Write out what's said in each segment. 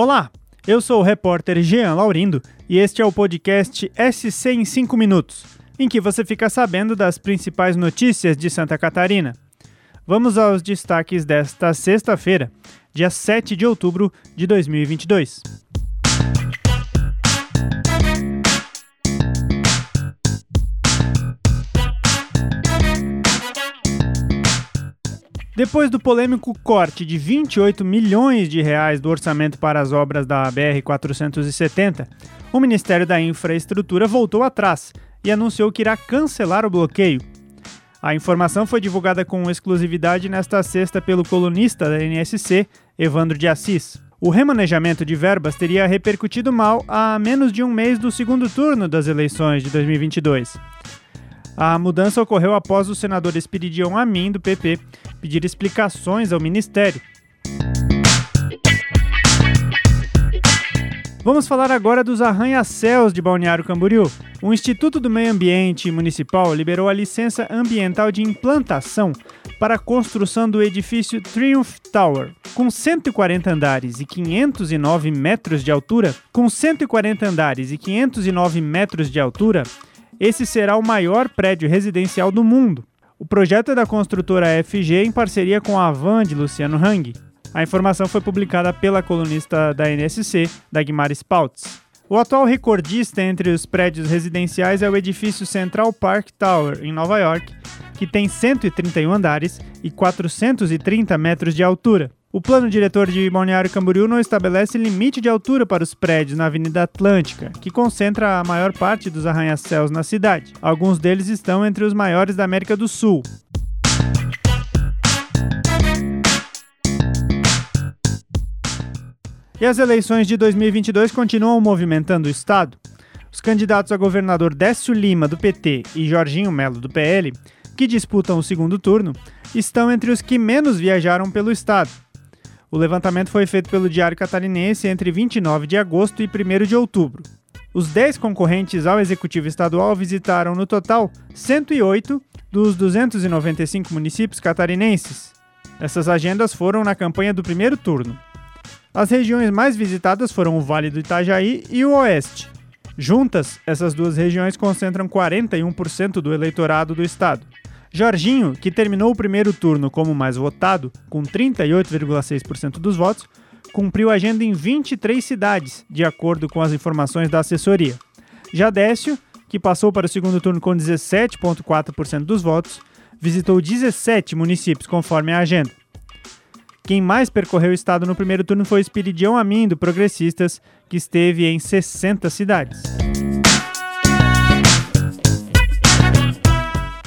Olá, eu sou o repórter Jean Laurindo e este é o podcast SC em 5 minutos, em que você fica sabendo das principais notícias de Santa Catarina. Vamos aos destaques desta sexta-feira, dia 7 de outubro de 2022. Depois do polêmico corte de 28 milhões de reais do orçamento para as obras da BR-470, o Ministério da Infraestrutura voltou atrás e anunciou que irá cancelar o bloqueio. A informação foi divulgada com exclusividade nesta sexta pelo colunista da NSC, Evandro de Assis. O remanejamento de verbas teria repercutido mal a menos de um mês do segundo turno das eleições de 2022. A mudança ocorreu após o senador Espiridion Amin, do PP, pedir explicações ao Ministério. Vamos falar agora dos arranha-céus de Balneário Camboriú. O Instituto do Meio Ambiente Municipal liberou a licença ambiental de implantação para a construção do edifício Triumph Tower, com 140 andares e 509 metros de altura. Com 140 andares e 509 metros de altura, esse será o maior prédio residencial do mundo. O projeto é da construtora FG em parceria com a Van de Luciano Hang. A informação foi publicada pela colunista da NSC, Dagmar Spouts. O atual recordista entre os prédios residenciais é o edifício Central Park Tower, em Nova York, que tem 131 andares e 430 metros de altura. O plano diretor de Balneário Camboriú não estabelece limite de altura para os prédios na Avenida Atlântica, que concentra a maior parte dos arranha-céus na cidade. Alguns deles estão entre os maiores da América do Sul. E as eleições de 2022 continuam movimentando o Estado. Os candidatos a governador Décio Lima, do PT, e Jorginho Melo, do PL, que disputam o segundo turno, estão entre os que menos viajaram pelo Estado. O levantamento foi feito pelo Diário Catarinense entre 29 de agosto e 1 de outubro. Os 10 concorrentes ao Executivo Estadual visitaram, no total, 108 dos 295 municípios catarinenses. Essas agendas foram na campanha do primeiro turno. As regiões mais visitadas foram o Vale do Itajaí e o Oeste. Juntas, essas duas regiões concentram 41% do eleitorado do estado. Jorginho, que terminou o primeiro turno como mais votado, com 38,6% dos votos, cumpriu a agenda em 23 cidades, de acordo com as informações da assessoria. Já Décio, que passou para o segundo turno com 17,4% dos votos, visitou 17 municípios conforme a agenda. Quem mais percorreu o estado no primeiro turno foi Espiridião Amin, do Progressistas, que esteve em 60 cidades.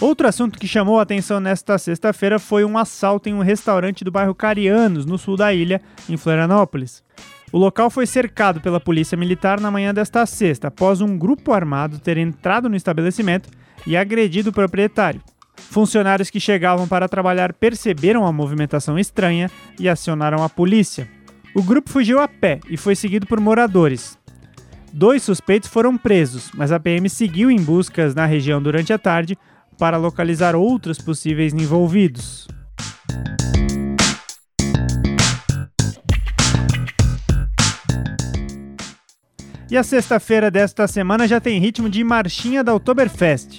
Outro assunto que chamou a atenção nesta sexta-feira foi um assalto em um restaurante do bairro Carianos, no sul da ilha, em Florianópolis. O local foi cercado pela polícia militar na manhã desta sexta, após um grupo armado ter entrado no estabelecimento e agredido o proprietário. Funcionários que chegavam para trabalhar perceberam a movimentação estranha e acionaram a polícia. O grupo fugiu a pé e foi seguido por moradores. Dois suspeitos foram presos, mas a PM seguiu em buscas na região durante a tarde, para localizar outros possíveis envolvidos. E a sexta-feira desta semana já tem ritmo de marchinha da Oktoberfest.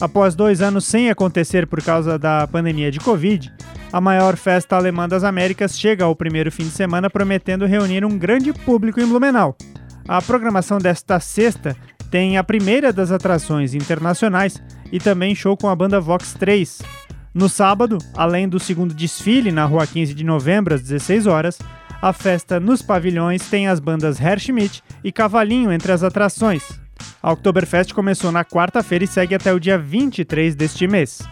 Após dois anos sem acontecer por causa da pandemia de Covid, a maior festa alemã das Américas chega ao primeiro fim de semana prometendo reunir um grande público em Blumenau. A programação desta sexta tem a primeira das atrações internacionais e também show com a banda Vox 3. No sábado, além do segundo desfile na rua 15 de novembro às 16 horas, a festa nos pavilhões tem as bandas Herr Schmidt e Cavalinho entre as atrações. A Oktoberfest começou na quarta-feira e segue até o dia 23 deste mês.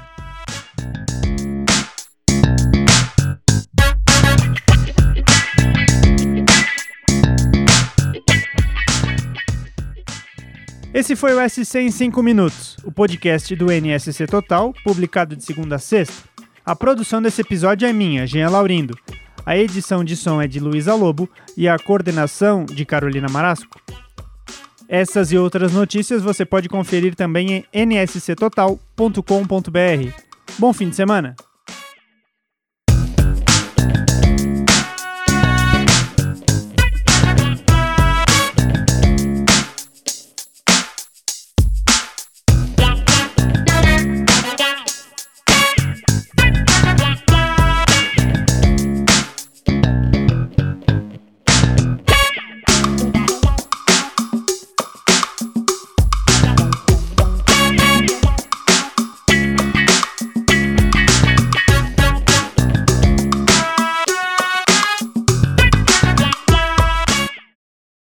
Esse foi o SC em 5 minutos, o podcast do NSC Total, publicado de segunda a sexta. A produção desse episódio é minha, Jean Laurindo. A edição de som é de Luísa Lobo e a coordenação de Carolina Marasco. Essas e outras notícias você pode conferir também em nsctotal.com.br. Bom fim de semana!